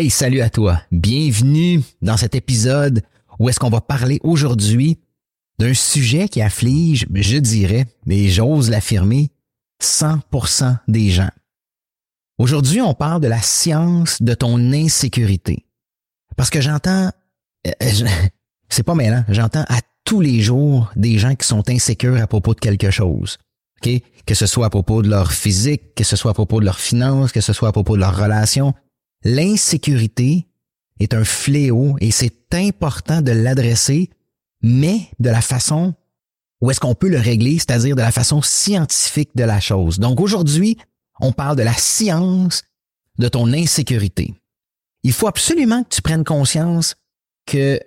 Hey, salut à toi. Bienvenue dans cet épisode où est-ce qu'on va parler aujourd'hui d'un sujet qui afflige, je dirais, mais j'ose l'affirmer, 100% des gens. Aujourd'hui, on parle de la science de ton insécurité. Parce que j'entends, euh, euh, c'est pas mêlant, j'entends à tous les jours des gens qui sont insécures à propos de quelque chose. Okay? Que ce soit à propos de leur physique, que ce soit à propos de leurs finances, que ce soit à propos de leurs relations, L'insécurité est un fléau et c'est important de l'adresser, mais de la façon où est-ce qu'on peut le régler, c'est-à-dire de la façon scientifique de la chose. Donc aujourd'hui, on parle de la science de ton insécurité. Il faut absolument que tu prennes conscience que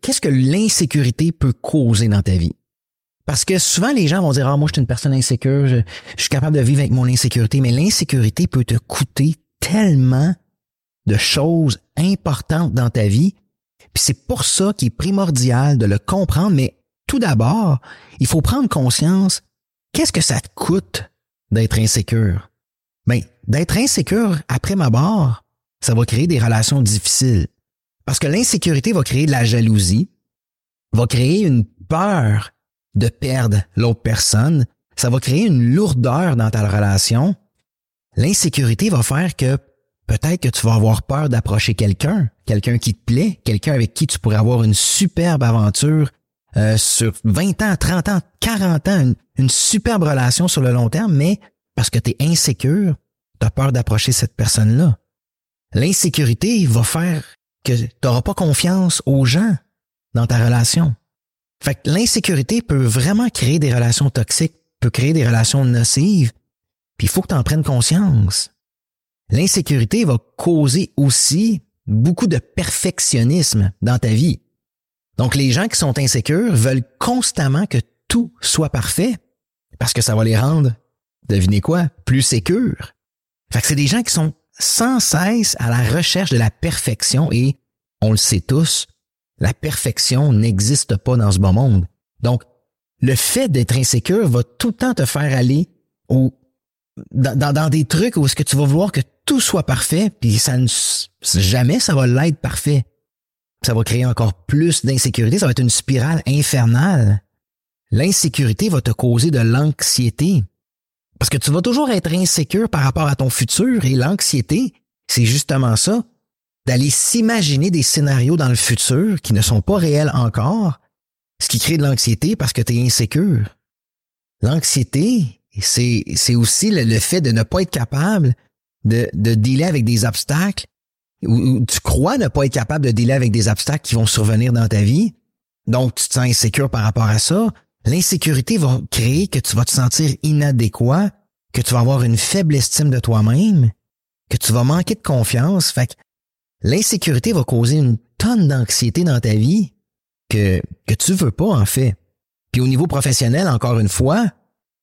qu'est-ce que l'insécurité peut causer dans ta vie. Parce que souvent les gens vont dire ah moi je suis une personne insécure, je, je suis capable de vivre avec mon insécurité, mais l'insécurité peut te coûter tellement de choses importantes dans ta vie. Puis c'est pour ça qu'il est primordial de le comprendre, mais tout d'abord, il faut prendre conscience, qu'est-ce que ça te coûte d'être insécure? Ben, d'être insécure après ma barre, ça va créer des relations difficiles. Parce que l'insécurité va créer de la jalousie, va créer une peur de perdre l'autre personne, ça va créer une lourdeur dans ta relation, L'insécurité va faire que peut-être que tu vas avoir peur d'approcher quelqu'un, quelqu'un qui te plaît, quelqu'un avec qui tu pourrais avoir une superbe aventure euh, sur 20 ans, 30 ans, 40 ans, une, superbe relation sur le long terme, mais parce que tu es insécure, tu as peur d'approcher cette personne-là. L'insécurité va faire que tu n'auras pas confiance aux gens dans ta relation. Fait que l'insécurité peut vraiment créer des relations toxiques, peut créer des relations nocives, puis il faut que tu en prennes conscience. L'insécurité va causer aussi beaucoup de perfectionnisme dans ta vie. Donc les gens qui sont insécures veulent constamment que tout soit parfait parce que ça va les rendre, devinez quoi, plus sécures. Fait que c'est des gens qui sont sans cesse à la recherche de la perfection et on le sait tous, la perfection n'existe pas dans ce bon monde. Donc, le fait d'être insécure va tout le temps te faire aller au dans, dans, des trucs où est-ce que tu vas vouloir que tout soit parfait, puis ça ne, jamais ça va l'être parfait. Ça va créer encore plus d'insécurité, ça va être une spirale infernale. L'insécurité va te causer de l'anxiété. Parce que tu vas toujours être insécure par rapport à ton futur et l'anxiété, c'est justement ça, d'aller s'imaginer des scénarios dans le futur qui ne sont pas réels encore, ce qui crée de l'anxiété parce que tu es insécure. L'anxiété, c'est, c'est aussi le, fait de ne pas être capable de, de dealer avec des obstacles ou, tu crois ne pas être capable de dealer avec des obstacles qui vont survenir dans ta vie. Donc, tu te sens insécure par rapport à ça. L'insécurité va créer que tu vas te sentir inadéquat, que tu vas avoir une faible estime de toi-même, que tu vas manquer de confiance. Fait que l'insécurité va causer une tonne d'anxiété dans ta vie que, que tu veux pas, en fait. Puis au niveau professionnel, encore une fois,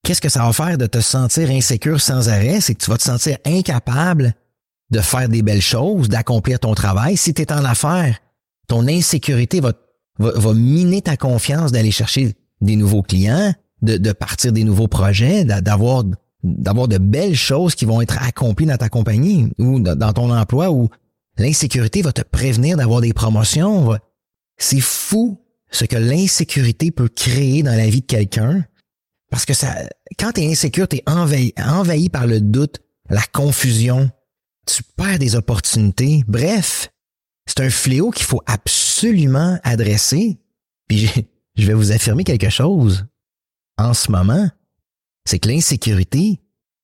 qu'est-ce que ça va faire de te sentir insécure sans arrêt? C'est que tu vas te sentir incapable de faire des belles choses, d'accomplir ton travail. Si tu es en affaires, ton insécurité va, va, miner ta confiance d'aller chercher des nouveaux clients, de, partir des nouveaux projets, d'avoir d'avoir de belles choses qui vont être accomplies dans ta compagnie ou dans ton emploi où l'insécurité va te prévenir d'avoir des promotions. C'est fou ce que l'insécurité peut créer dans la vie de quelqu'un parce que ça, quand tu es insécure, tu es envahi, envahi par le doute, la confusion, tu perds des opportunités. Bref, c'est un fléau qu'il faut absolument adresser. Puis je vais vous affirmer quelque chose. En ce moment, c'est que l'insécurité,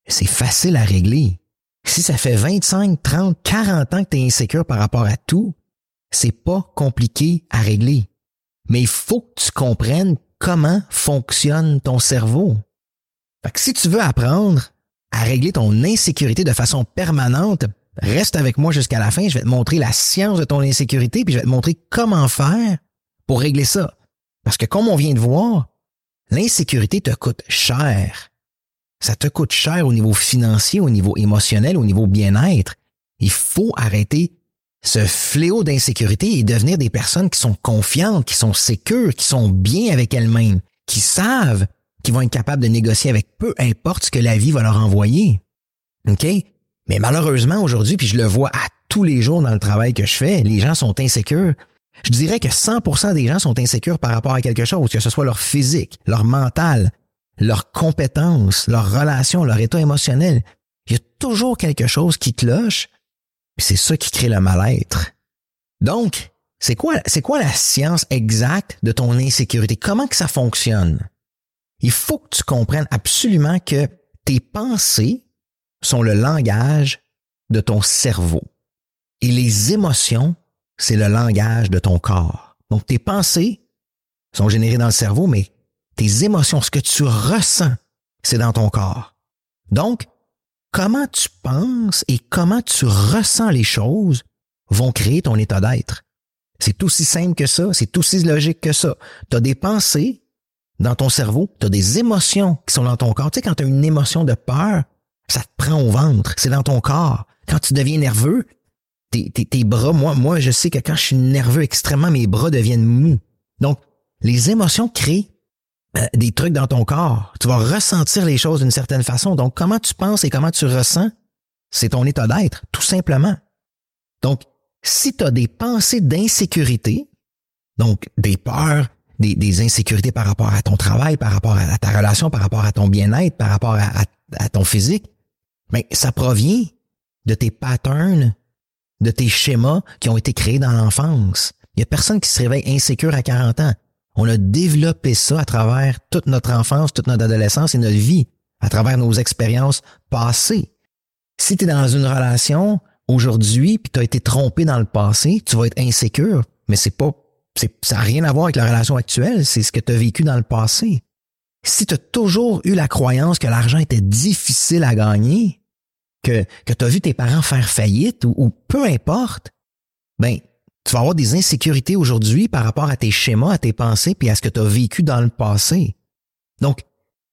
c'est facile à régler. Si ça fait 25, 30, 40 ans que tu es insécure par rapport à tout, c'est pas compliqué à régler. Mais il faut que tu comprennes comment fonctionne ton cerveau. Si tu veux apprendre à régler ton insécurité de façon permanente, reste avec moi jusqu'à la fin. Je vais te montrer la science de ton insécurité, puis je vais te montrer comment faire pour régler ça. Parce que comme on vient de voir, l'insécurité te coûte cher. Ça te coûte cher au niveau financier, au niveau émotionnel, au niveau bien-être. Il faut arrêter ce fléau d'insécurité et devenir des personnes qui sont confiantes, qui sont sécures, qui sont bien avec elles-mêmes, qui savent qu'ils vont être capables de négocier avec peu importe ce que la vie va leur envoyer. OK? Mais malheureusement, aujourd'hui, puis je le vois à tous les jours dans le travail que je fais, les gens sont insécures. Je dirais que 100% des gens sont insécures par rapport à quelque chose, que ce soit leur physique, leur mental, leur compétence, leur relation, leur état émotionnel. Il y a toujours quelque chose qui cloche, c'est ça qui crée le mal-être. Donc, c'est quoi, c'est quoi la science exacte de ton insécurité? Comment que ça fonctionne? Il faut que tu comprennes absolument que tes pensées sont le langage de ton cerveau. Et les émotions, c'est le langage de ton corps. Donc tes pensées sont générées dans le cerveau, mais tes émotions, ce que tu ressens, c'est dans ton corps. Donc, comment tu penses et comment tu ressens les choses vont créer ton état d'être. C'est aussi simple que ça, c'est aussi logique que ça. Tu as des pensées dans ton cerveau, tu as des émotions qui sont dans ton corps. Tu sais, quand tu as une émotion de peur, ça te prend au ventre, c'est dans ton corps. Quand tu deviens nerveux, tes, tes, bras, moi, moi, je sais que quand je suis nerveux extrêmement, mes bras deviennent mous. Donc, les émotions créent des trucs dans ton corps. Tu vas ressentir les choses d'une certaine façon. Donc, comment tu penses et comment tu ressens, c'est ton état d'être, tout simplement. Donc, si tu as des pensées d'insécurité, donc des peurs, des, insécurités par rapport à ton travail, par rapport à ta relation, par rapport à ton bien-être, par rapport à, ton physique, mais ça provient de tes patterns, de tes schémas qui ont été créés dans l'enfance. Il y a personne qui se réveille insécure à 40 ans. On a développé ça à travers toute notre enfance, toute notre adolescence et notre vie, à travers nos expériences passées. Si tu es dans une relation aujourd'hui puis tu as été trompé dans le passé, tu vas être insécure, mais c'est pas ça n'a rien à voir avec la relation actuelle, c'est ce que tu as vécu dans le passé. Si tu as toujours eu la croyance que l'argent était difficile à gagner, que, que tu as vu tes parents faire faillite ou, peu importe, ben, tu vas avoir des insécurités aujourd'hui par rapport à tes schémas, à tes pensées, puis à ce que tu as vécu dans le passé. Donc,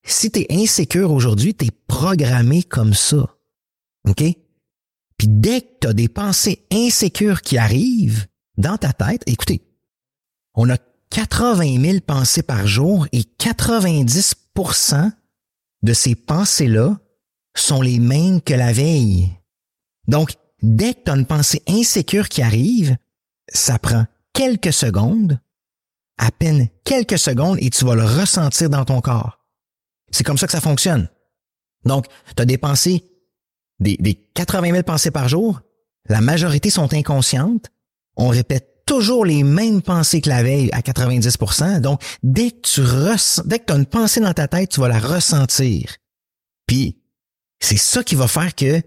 si tu es insécure aujourd'hui, tu es programmé comme ça. OK? Puis dès que tu as des pensées insécures qui arrivent dans ta tête, écoutez, on a 80 000 pensées par jour et 90% de ces pensées-là sont les mêmes que la veille. Donc, dès que tu as une pensée insécure qui arrive, ça prend quelques secondes, à peine quelques secondes, et tu vas le ressentir dans ton corps. C'est comme ça que ça fonctionne. Donc, tu as des pensées, des, des 80 000 pensées par jour, la majorité sont inconscientes, on répète toujours les mêmes pensées que la veille à 90%. Donc, dès que tu ressens, dès que tu as une pensée dans ta tête, tu vas la ressentir. Puis, c'est ça qui va faire que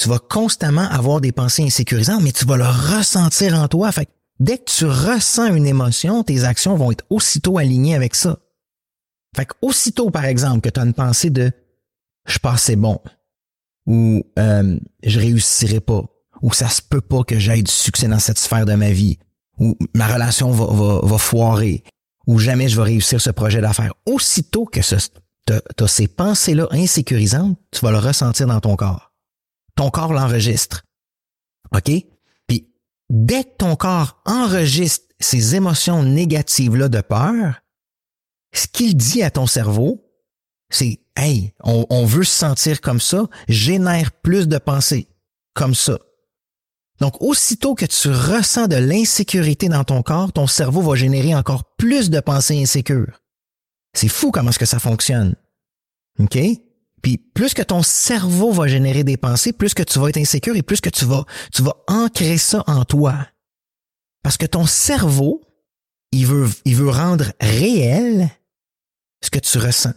tu vas constamment avoir des pensées insécurisantes, mais tu vas le ressentir en toi. Fait dès que tu ressens une émotion, tes actions vont être aussitôt alignées avec ça. Fait que aussitôt, par exemple, que tu as une pensée de je passais bon ou euh, je réussirai pas ou ça se peut pas que j'aille du succès dans cette sphère de ma vie ou ma relation va, va, va foirer, ou jamais je vais réussir ce projet d'affaires. Aussitôt que tu as ces pensées-là insécurisantes, tu vas le ressentir dans ton corps. Ton corps l'enregistre. OK? Puis dès que ton corps enregistre ces émotions négatives-là de peur, ce qu'il dit à ton cerveau, c'est Hey, on, veut se sentir comme ça, génère plus de pensées comme ça. Donc, aussitôt que tu ressens de l'insécurité dans ton corps, ton cerveau va générer encore plus de pensées insécures. C'est fou comment est-ce que ça fonctionne. OK? Puis plus que ton cerveau va générer des pensées, plus que tu vas être insécure et plus que tu vas, tu vas ancrer ça en toi. Parce que ton cerveau, il veut, il veut rendre réel ce que tu ressens.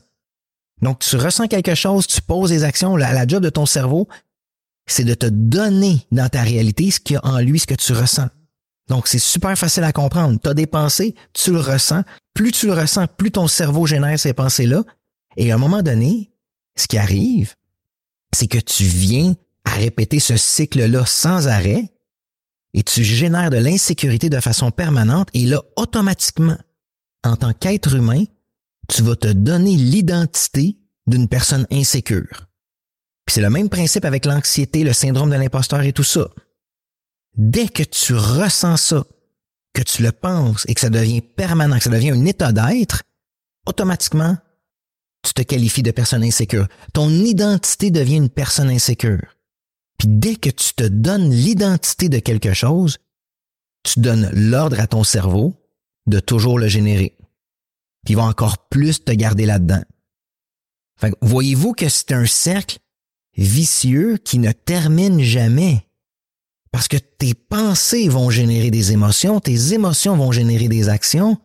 Donc, tu ressens quelque chose, tu poses des actions, la, la job de ton cerveau, c'est de te donner dans ta réalité ce qu'il y a en lui, ce que tu ressens. Donc, c'est super facile à comprendre. Tu as des pensées, tu le ressens. Plus tu le ressens, plus ton cerveau génère ces pensées-là. Et à un moment donné, ce qui arrive, c'est que tu viens à répéter ce cycle-là sans arrêt et tu génères de l'insécurité de façon permanente et là, automatiquement, en tant qu'être humain, tu vas te donner l'identité d'une personne insécure. C'est le même principe avec l'anxiété, le syndrome de l'imposteur et tout ça. Dès que tu ressens ça, que tu le penses et que ça devient permanent, que ça devient un état d'être, automatiquement, tu te qualifies de personne insécure. Ton identité devient une personne insécure. Puis dès que tu te donnes l'identité de quelque chose, tu donnes l'ordre à ton cerveau de toujours le générer. Puis il va encore plus te garder là-dedans. voyez-vous que c'est un cercle vicieux qui ne termine jamais. Parce que tes pensées vont générer des émotions, tes émotions vont générer des actions.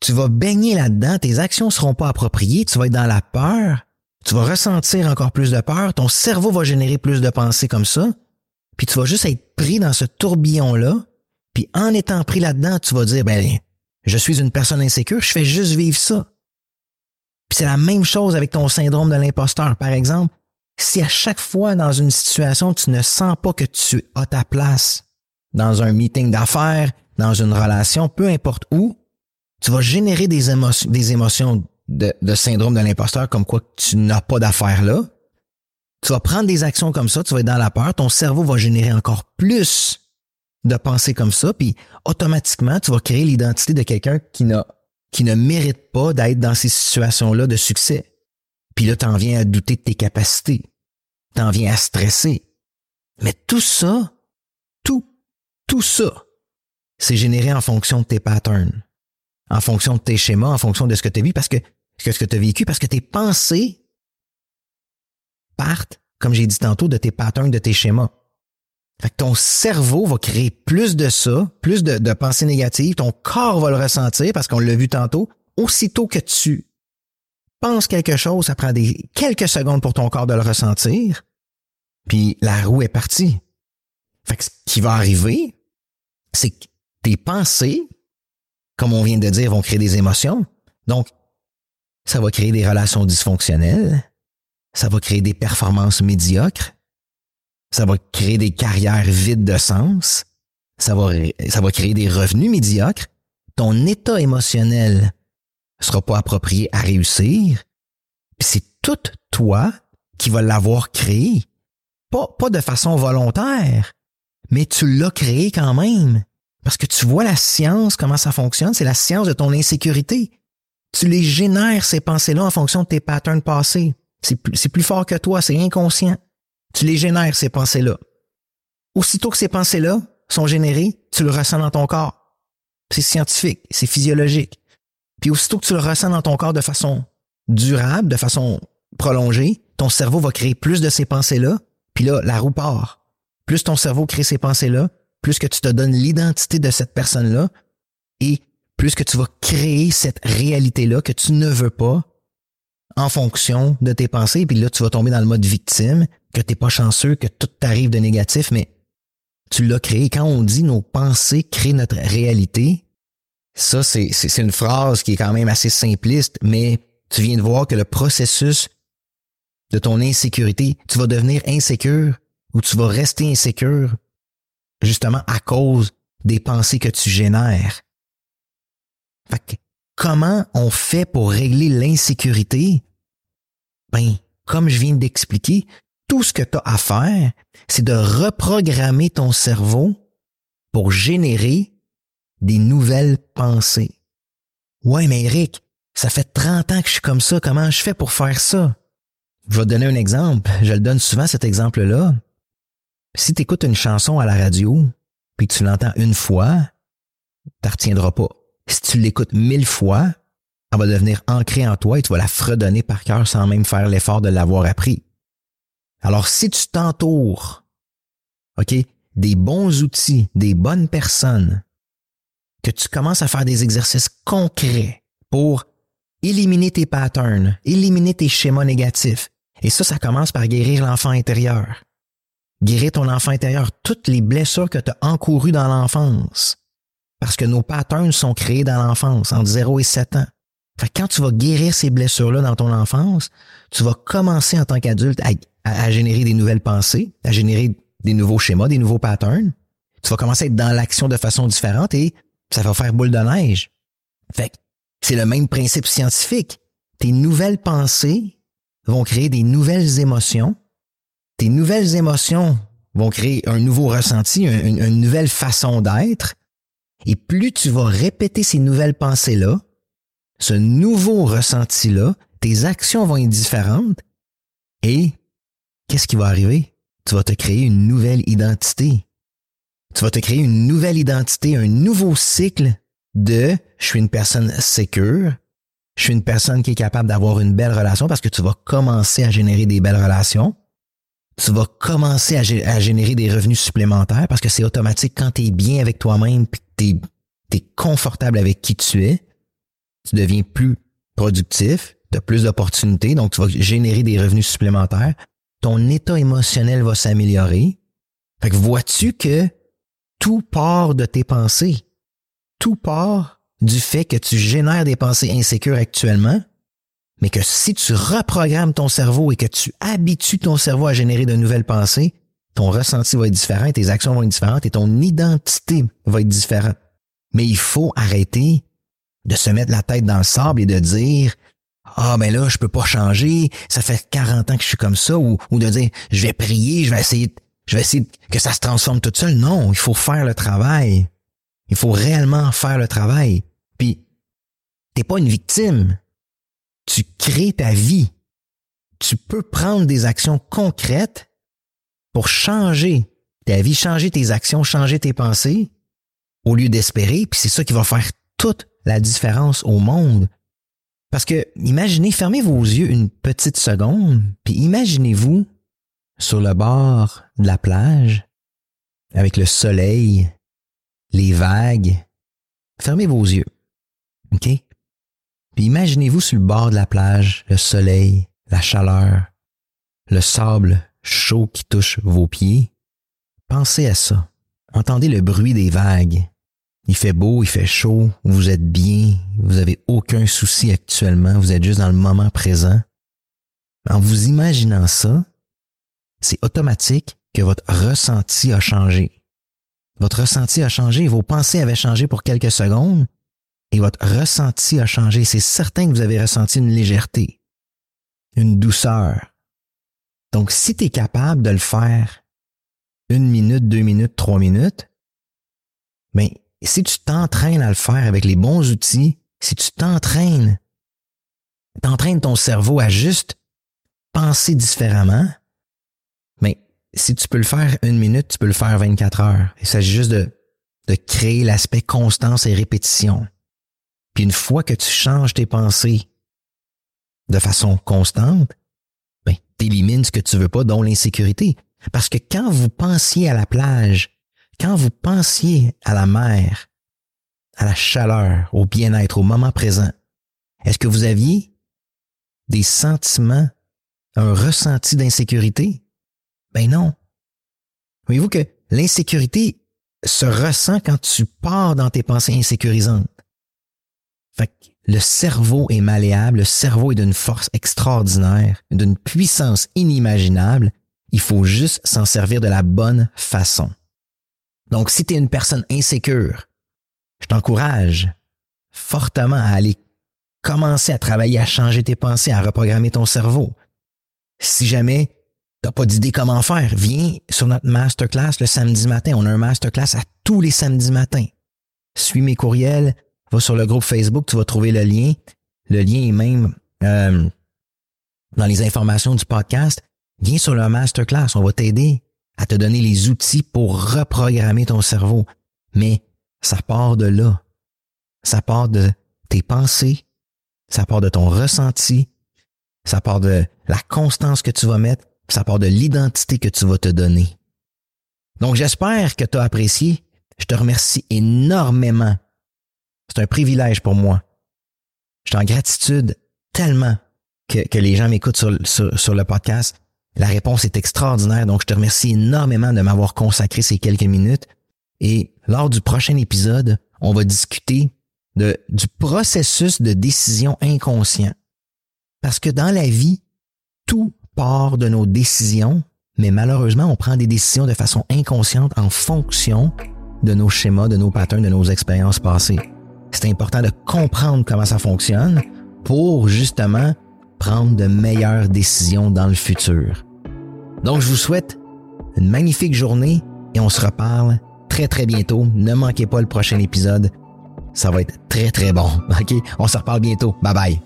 Tu vas baigner là-dedans, tes actions seront pas appropriées, tu vas être dans la peur, tu vas ressentir encore plus de peur, ton cerveau va générer plus de pensées comme ça, puis tu vas juste être pris dans ce tourbillon-là, puis en étant pris là-dedans, tu vas dire, ben, je suis une personne insécure, je fais juste vivre ça. Puis c'est la même chose avec ton syndrome de l'imposteur. Par exemple, si à chaque fois dans une situation, tu ne sens pas que tu as ta place dans un meeting d'affaires, dans une relation, peu importe où, tu vas générer des émotions, des émotions de, syndrome de l'imposteur comme quoi tu n'as pas d'affaires là. Tu vas prendre des actions comme ça, tu vas être dans la peur, ton cerveau va générer encore plus de pensées comme ça, puis automatiquement, tu vas créer l'identité de quelqu'un qui n'a qui ne mérite pas d'être dans ces situations-là de succès. Puis là, t'en viens à douter de tes capacités. T'en viens à stresser. Mais tout ça, tout, tout ça, c'est généré en fonction de tes patterns, en fonction de tes schémas, en fonction de ce que tu as vu, parce que ce que tu as vécu, parce que tes pensées partent, comme j'ai dit tantôt, de tes patterns, de tes schémas. Fait ton cerveau va créer plus de ça, plus de, de pensées négatives, ton corps va le ressentir parce qu'on l'a vu tantôt. Aussitôt que tu penses quelque chose, ça prend des quelques secondes pour ton corps de le ressentir, puis la roue est partie. Fait que ce qui va arriver, c'est que tes pensées, comme on vient de dire, vont créer des émotions. Donc, ça va créer des relations dysfonctionnelles, ça va créer des performances médiocres, ça va créer des carrières vides de sens, ça va, ça va créer des revenus médiocres, ton état émotionnel sera pas approprié à réussir, c'est tout toi qui va l'avoir créé. Pas, pas de façon volontaire, mais tu l'as créé quand même. Parce que tu vois la science, comment ça fonctionne, c'est la science de ton insécurité. Tu les génères, ces pensées-là, en fonction de tes patterns passés. C'est plus, plus fort que toi, c'est inconscient. Tu les génères, ces pensées-là. Aussitôt que ces pensées-là sont générées, tu le ressens dans ton corps. C'est scientifique, c'est physiologique. Puis aussitôt que tu le ressens dans ton corps de façon durable, de façon prolongée, ton cerveau va créer plus de ces pensées-là, puis là, la roue part. Plus ton cerveau crée ces pensées-là, plus que tu te donnes l'identité de cette personne-là, et plus que tu vas créer cette réalité-là que tu ne veux pas en fonction de tes pensées, puis là, tu vas tomber dans le mode victime, que t'es pas chanceux, que tout t'arrive de négatif, mais tu l'as créé. Quand on dit nos pensées créent notre réalité, ça, c'est, c'est une phrase qui est quand même assez simpliste, mais tu viens de voir que le processus de ton insécurité, tu vas devenir insécure ou tu vas rester insécure justement à cause des pensées que tu génères. Comment on fait pour régler l'insécurité? Ben, comme je viens d'expliquer, tout ce que tu as à faire, c'est de reprogrammer ton cerveau pour générer des nouvelles pensées. Ouais, mais Eric, ça fait 30 ans que je suis comme ça, comment je fais pour faire ça? Je vais te donner un exemple, je le donne souvent cet exemple-là. Si tu écoutes une chanson à la radio, puis tu l'entends une fois, tu retiendras pas. Si tu l'écoutes mille fois, elle va devenir ancrée en toi et tu vas la fredonner par cœur sans même faire l'effort de l'avoir appris. Alors, si tu t'entoures, OK, des bons outils, des bonnes personnes, que tu commences à faire des exercices concrets pour éliminer tes patterns, éliminer tes schémas négatifs. Et ça, ça commence par guérir l'enfant intérieur. Guérir ton enfant intérieur, toutes les blessures que tu as encourues dans l'enfance. Parce que nos patterns sont créés dans l'enfance, entre 0 et 7 ans. Quand tu vas guérir ces blessures-là dans ton enfance, tu vas commencer en tant qu'adulte à, à, générer des nouvelles pensées, à générer des nouveaux schémas, des nouveaux patterns. Tu vas commencer à être dans l'action de façon différente et ça va faire boule de neige. Fait que c'est le même principe scientifique. Tes nouvelles pensées vont créer des nouvelles émotions. Tes nouvelles émotions vont créer un nouveau ressenti, une, nouvelle façon d'être. Et plus tu vas répéter ces nouvelles pensées-là, ce nouveau ressenti-là, tes actions vont être différentes et qu'est-ce qui va arriver? Tu vas te créer une nouvelle identité. Tu vas te créer une nouvelle identité, un nouveau cycle de je suis une personne sécure, je suis une personne qui est capable d'avoir une belle relation parce que tu vas commencer à générer des belles relations. Tu vas commencer à, générer des revenus supplémentaires parce que c'est automatique quand tu es bien avec toi-même puis que tu es confortable avec qui tu es tu deviens plus productif, tu as plus d'opportunités, donc tu vas générer des revenus supplémentaires. Ton état émotionnel va s'améliorer. Fait que vois-tu que tout part de tes pensées? Tout part du fait que tu génères des pensées insécures actuellement, mais que si tu reprogrammes ton cerveau et que tu habitues ton cerveau à générer de nouvelles pensées, ton ressenti va être différent, tes actions vont être différentes et ton identité va être différente. Mais il faut arrêter de se mettre la tête dans le sable et de dire ah ben là je peux pas changer, ça fait 40 ans que je suis comme ça ou, ou de dire je vais prier, je vais essayer je vais essayer que ça se transforme tout seul. Non, il faut faire le travail. Il faut réellement faire le travail. Puis t'es pas une victime. Tu crées ta vie. Tu peux prendre des actions concrètes pour changer ta vie, changer tes actions, changer tes pensées au lieu d'espérer, puis c'est ça qui va faire toute la différence au monde. Parce que imaginez, fermez vos yeux une petite seconde, puis imaginez-vous sur le bord de la plage, avec le soleil, les vagues. Fermez vos yeux. Puis imaginez-vous sur le bord de la plage, le soleil, la chaleur, le sable chaud qui touche vos pieds. Pensez à ça. Entendez le bruit des vagues. Il fait beau, il fait chaud, vous êtes bien, vous avez aucun souci actuellement, vous êtes juste dans le moment présent. En vous imaginant ça, c'est automatique que votre ressenti a changé. Votre ressenti a changé, vos pensées avaient changé pour quelques secondes et votre ressenti a changé. C'est certain que vous avez ressenti une légèreté, une douceur. Donc, si tu es capable de le faire une minute, deux minutes, trois minutes, mais ben, si tu t'entraînes à le faire avec les bons outils, si tu t'entraînes, t'entraînes ton cerveau à juste penser différemment, mais si tu peux le faire une minute, tu peux le faire 24 heures. Il s'agit juste de, de créer l'aspect constance et répétition. Puis une fois que tu changes tes pensées de façon constante, ben, t'élimines ce que tu veux pas, dont l'insécurité. Parce que quand vous pensiez à la plage, quand vous pensiez à la mer, à la chaleur, au bien-être, au moment présent, est-ce que vous aviez des sentiments, un ressenti d'insécurité? Ben non. Voyez-vous que l'insécurité se ressent quand tu pars dans tes pensées insécurisantes. Fait que le cerveau est malléable, le cerveau est d'une force extraordinaire, d'une puissance inimaginable. Il faut juste s'en servir de la bonne façon. Donc, si tu es une personne insécure, je t'encourage fortement à aller commencer à travailler, à changer tes pensées, à reprogrammer ton cerveau. Si jamais t'as pas d'idée comment faire, viens sur notre masterclass le samedi matin. On a un masterclass à tous les samedis matins. Suis mes courriels, va sur le groupe Facebook, tu vas trouver le lien. Le lien est même euh, dans les informations du podcast. Viens sur le masterclass, on va t'aider à te donner les outils pour reprogrammer ton cerveau. Mais ça part de là. Ça part de tes pensées, ça part de ton ressenti, ça part de la constance que tu vas mettre, ça part de l'identité que tu vas te donner. Donc j'espère que tu as apprécié. Je te remercie énormément. C'est un privilège pour moi. Je suis en gratitude tellement que, les gens m'écoutent sur, le podcast. La réponse est extraordinaire, donc je te remercie énormément de m'avoir consacré ces quelques minutes. Et lors du prochain épisode, on va discuter du processus de décision inconscient. Parce que dans la vie, tout part de nos décisions, mais malheureusement, on prend des décisions de façon inconsciente en fonction de nos schémas, de nos patterns, de nos expériences passées. C'est important de comprendre comment ça fonctionne pour justement prendre de meilleures décisions dans le futur. Donc, je vous souhaite une magnifique journée et on se reparle très très bientôt. Ne manquez pas le prochain épisode. Ça va être très très bon. OK? On se reparle bientôt. Bye bye.